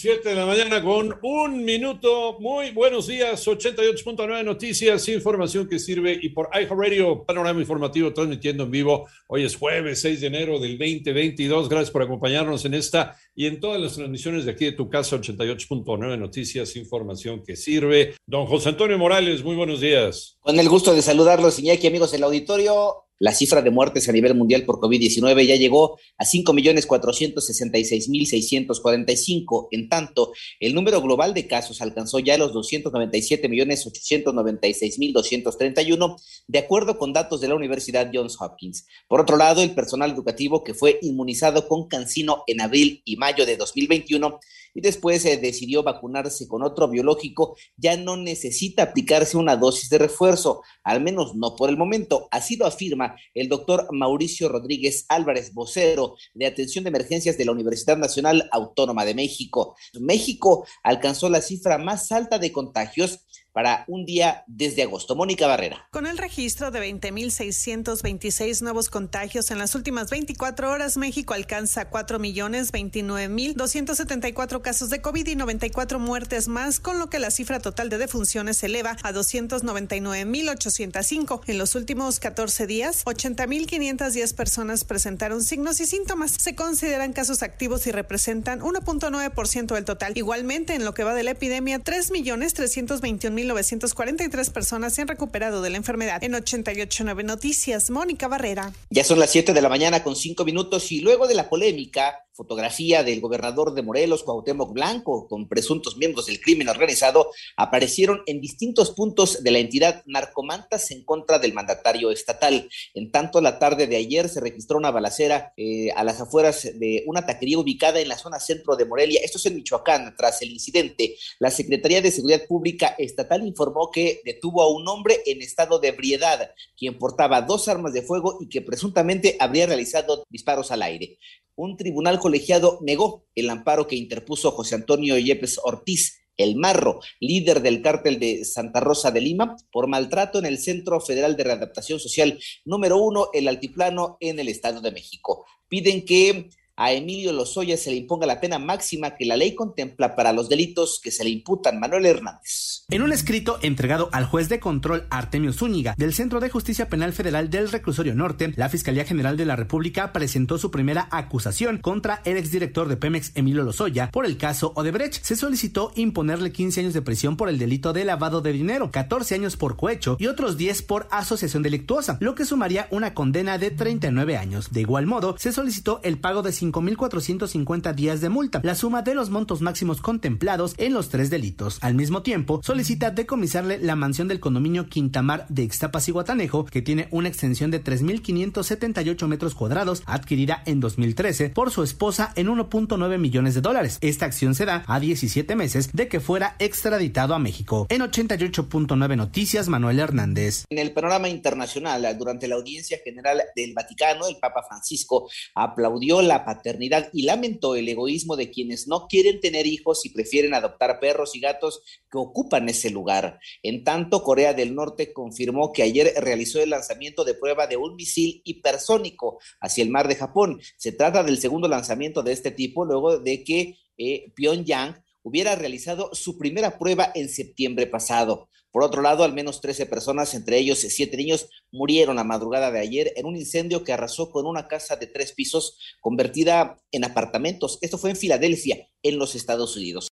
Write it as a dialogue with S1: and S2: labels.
S1: 7 de la mañana con un minuto. Muy buenos días. 88.9 Noticias, información que sirve y por iHeartRadio, panorama informativo transmitiendo en vivo. Hoy es jueves 6 de enero del 2022. Gracias por acompañarnos en esta y en todas las transmisiones de aquí de tu casa. 88.9 Noticias, información que sirve. Don José Antonio Morales, muy buenos días.
S2: Con el gusto de saludarlos, Iñaki, amigos del auditorio. La cifra de muertes a nivel mundial por COVID-19 ya llegó a 5.466.645. En tanto, el número global de casos alcanzó ya los 297.896.231, de acuerdo con datos de la Universidad Johns Hopkins. Por otro lado, el personal educativo que fue inmunizado con cancino en abril y mayo de 2021 y después se decidió vacunarse con otro biológico, ya no necesita aplicarse una dosis de refuerzo, al menos no por el momento. Así lo afirma el doctor Mauricio Rodríguez Álvarez, vocero de atención de emergencias de la Universidad Nacional Autónoma de México. México alcanzó la cifra más alta de contagios para un día desde agosto. Mónica Barrera.
S3: Con el registro de 20.626 nuevos contagios en las últimas 24 horas, México alcanza 4.029.274 casos de COVID y 94 muertes más, con lo que la cifra total de defunciones se eleva a 299.805. En los últimos 14 días, 80.510 personas presentaron signos y síntomas. Se consideran casos activos y representan 1.9% del total. Igualmente, en lo que va de la epidemia, 3.321.000 1.943 personas se han recuperado de la enfermedad. En 889 Noticias, Mónica Barrera.
S2: Ya son las 7 de la mañana con 5 minutos y luego de la polémica, fotografía del gobernador de Morelos, Cuauhtémoc Blanco, con presuntos miembros del crimen organizado, aparecieron en distintos puntos de la entidad narcomantas en contra del mandatario estatal. En tanto, la tarde de ayer se registró una balacera eh, a las afueras de una taquería ubicada en la zona centro de Morelia. Esto es en Michoacán. Tras el incidente, la Secretaría de Seguridad Pública Estatal informó que detuvo a un hombre en estado de ebriedad, quien portaba dos armas de fuego y que presuntamente habría realizado disparos al aire. Un tribunal colegiado negó el amparo que interpuso José Antonio Yepes Ortiz, el Marro, líder del cártel de Santa Rosa de Lima, por maltrato en el Centro Federal de Readaptación Social número uno, el Altiplano, en el Estado de México. Piden que a Emilio Lozoya se le imponga la pena máxima que la ley contempla para los delitos que se le imputan. Manuel Hernández.
S4: En un escrito entregado al juez de control Artemio Zúñiga del Centro de Justicia Penal Federal del Reclusorio Norte, la Fiscalía General de la República presentó su primera acusación contra el exdirector de Pemex Emilio Lozoya por el caso Odebrecht. Se solicitó imponerle 15 años de prisión por el delito de lavado de dinero, 14 años por cohecho y otros 10 por asociación delictuosa, lo que sumaría una condena de 39 años. De igual modo, se solicitó el pago de 5.450 días de multa, la suma de los montos máximos contemplados en los tres delitos. Al mismo tiempo, solicita decomisarle la mansión del condominio Quintamar de Ixtapas y Guatanejo, que tiene una extensión de 3.578 metros cuadrados, adquirida en 2013 por su esposa en 1.9 millones de dólares. Esta acción se da a 17 meses de que fuera extraditado a México. En 88.9 Noticias, Manuel Hernández.
S2: En el panorama internacional, durante la audiencia general del Vaticano, el Papa Francisco aplaudió la paternidad y lamentó el egoísmo de quienes no quieren tener hijos y prefieren adoptar perros y gatos que ocupan ese lugar. En tanto, Corea del Norte confirmó que ayer realizó el lanzamiento de prueba de un misil hipersónico hacia el mar de Japón. Se trata del segundo lanzamiento de este tipo luego de que eh, Pyongyang hubiera realizado su primera prueba en septiembre pasado. Por otro lado, al menos 13 personas, entre ellos siete niños, murieron la madrugada de ayer en un incendio que arrasó con una casa de tres pisos convertida en apartamentos. Esto fue en Filadelfia, en los Estados Unidos.